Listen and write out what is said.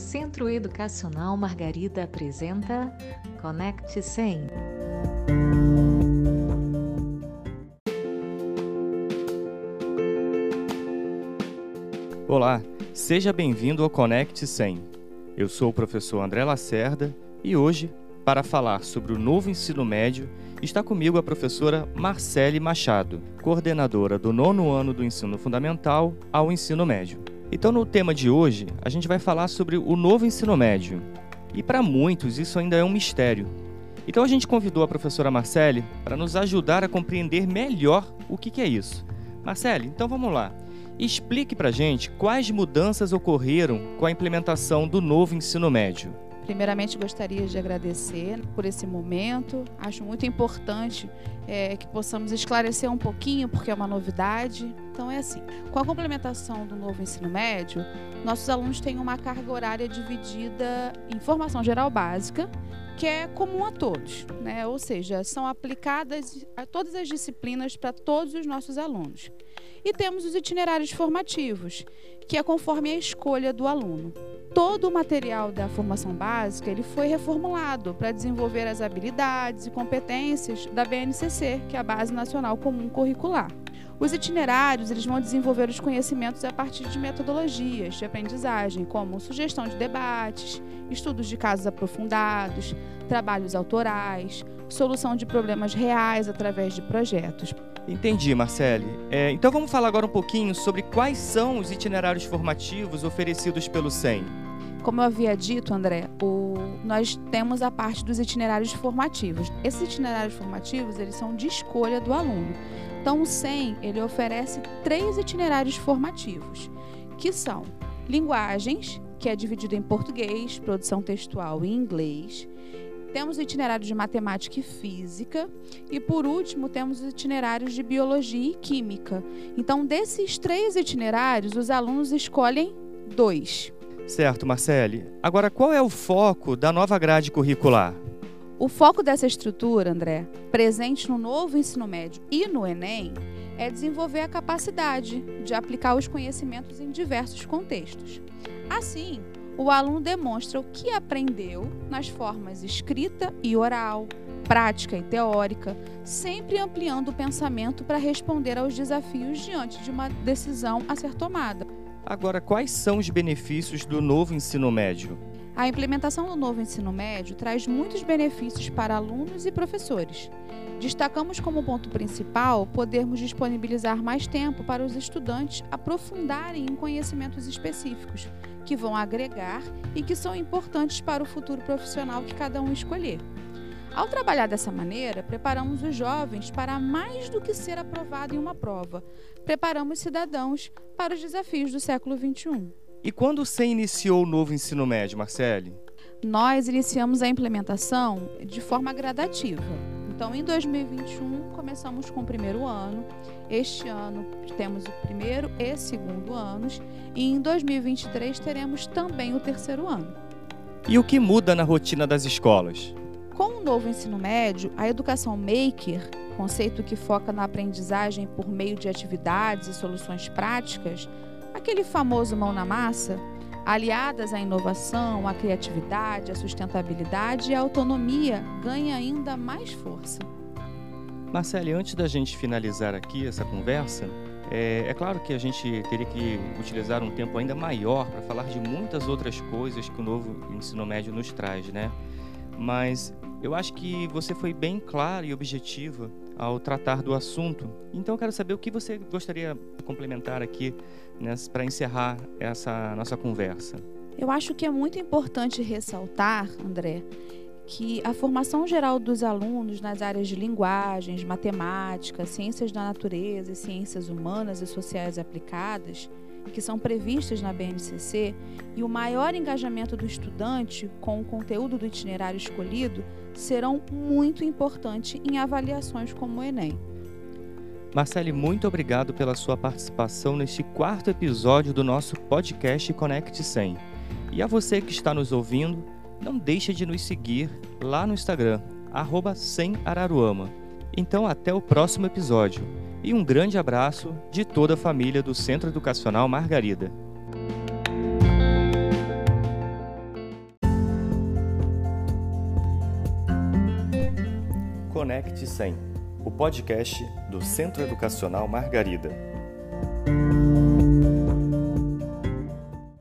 Centro Educacional Margarida apresenta Conecte 100. Olá, seja bem-vindo ao Conecte 100. Eu sou o professor André Lacerda e hoje, para falar sobre o novo ensino médio, está comigo a professora Marcele Machado, coordenadora do nono ano do ensino fundamental ao ensino médio. Então, no tema de hoje, a gente vai falar sobre o novo ensino médio. E para muitos, isso ainda é um mistério. Então, a gente convidou a professora Marcele para nos ajudar a compreender melhor o que é isso. Marcele, então vamos lá. Explique para gente quais mudanças ocorreram com a implementação do novo ensino médio. Primeiramente, gostaria de agradecer por esse momento. Acho muito importante é, que possamos esclarecer um pouquinho, porque é uma novidade. Então, é assim: com a complementação do novo ensino médio, nossos alunos têm uma carga horária dividida em formação geral básica, que é comum a todos, né? ou seja, são aplicadas a todas as disciplinas para todos os nossos alunos. E temos os itinerários formativos, que é conforme a escolha do aluno todo o material da formação básica ele foi reformulado para desenvolver as habilidades e competências da BNCC, que é a Base Nacional Comum Curricular. Os itinerários eles vão desenvolver os conhecimentos a partir de metodologias de aprendizagem, como sugestão de debates, estudos de casos aprofundados, trabalhos autorais, solução de problemas reais através de projetos. Entendi, Marcele. É, então vamos falar agora um pouquinho sobre quais são os itinerários formativos oferecidos pelo SEM. Como eu havia dito, André, o, nós temos a parte dos itinerários formativos. Esses itinerários formativos, eles são de escolha do aluno. Então, o SEM, ele oferece três itinerários formativos, que são linguagens, que é dividido em português, produção textual e inglês, temos o itinerário de matemática e física. E por último, temos os itinerários de biologia e química. Então, desses três itinerários, os alunos escolhem dois. Certo, Marcele. Agora, qual é o foco da nova grade curricular? O foco dessa estrutura, André, presente no novo ensino médio e no Enem, é desenvolver a capacidade de aplicar os conhecimentos em diversos contextos. Assim, o aluno demonstra o que aprendeu nas formas escrita e oral, prática e teórica, sempre ampliando o pensamento para responder aos desafios diante de uma decisão a ser tomada. Agora, quais são os benefícios do novo ensino médio? A implementação do novo ensino médio traz muitos benefícios para alunos e professores. Destacamos como ponto principal podermos disponibilizar mais tempo para os estudantes aprofundarem em conhecimentos específicos, que vão agregar e que são importantes para o futuro profissional que cada um escolher. Ao trabalhar dessa maneira, preparamos os jovens para mais do que ser aprovado em uma prova, preparamos cidadãos para os desafios do século XXI. E quando você iniciou o novo ensino médio, Marcele? Nós iniciamos a implementação de forma gradativa. Então, em 2021, começamos com o primeiro ano. Este ano temos o primeiro e segundo anos. E em 2023 teremos também o terceiro ano. E o que muda na rotina das escolas? Com o novo ensino médio, a educação maker, conceito que foca na aprendizagem por meio de atividades e soluções práticas, aquele famoso mão na massa, aliadas à inovação, à criatividade, à sustentabilidade e à autonomia, ganha ainda mais força. Marcele, antes da gente finalizar aqui essa conversa, é, é, claro que a gente teria que utilizar um tempo ainda maior para falar de muitas outras coisas que o novo ensino médio nos traz, né? Mas eu acho que você foi bem clara e objetiva ao tratar do assunto. Então eu quero saber o que você gostaria de complementar aqui para encerrar essa nossa conversa. Eu acho que é muito importante ressaltar, André, que a formação geral dos alunos nas áreas de linguagens, matemática, ciências da natureza e ciências humanas e sociais aplicadas, que são previstas na BNCC, e o maior engajamento do estudante com o conteúdo do itinerário escolhido serão muito importantes em avaliações como o Enem. Marcele, muito obrigado pela sua participação neste quarto episódio do nosso podcast Connect 100. E a você que está nos ouvindo, não deixe de nos seguir lá no Instagram, arroba Araruama. Então, até o próximo episódio e um grande abraço de toda a família do Centro Educacional Margarida. Conecte 100, o podcast do Centro Educacional Margarida.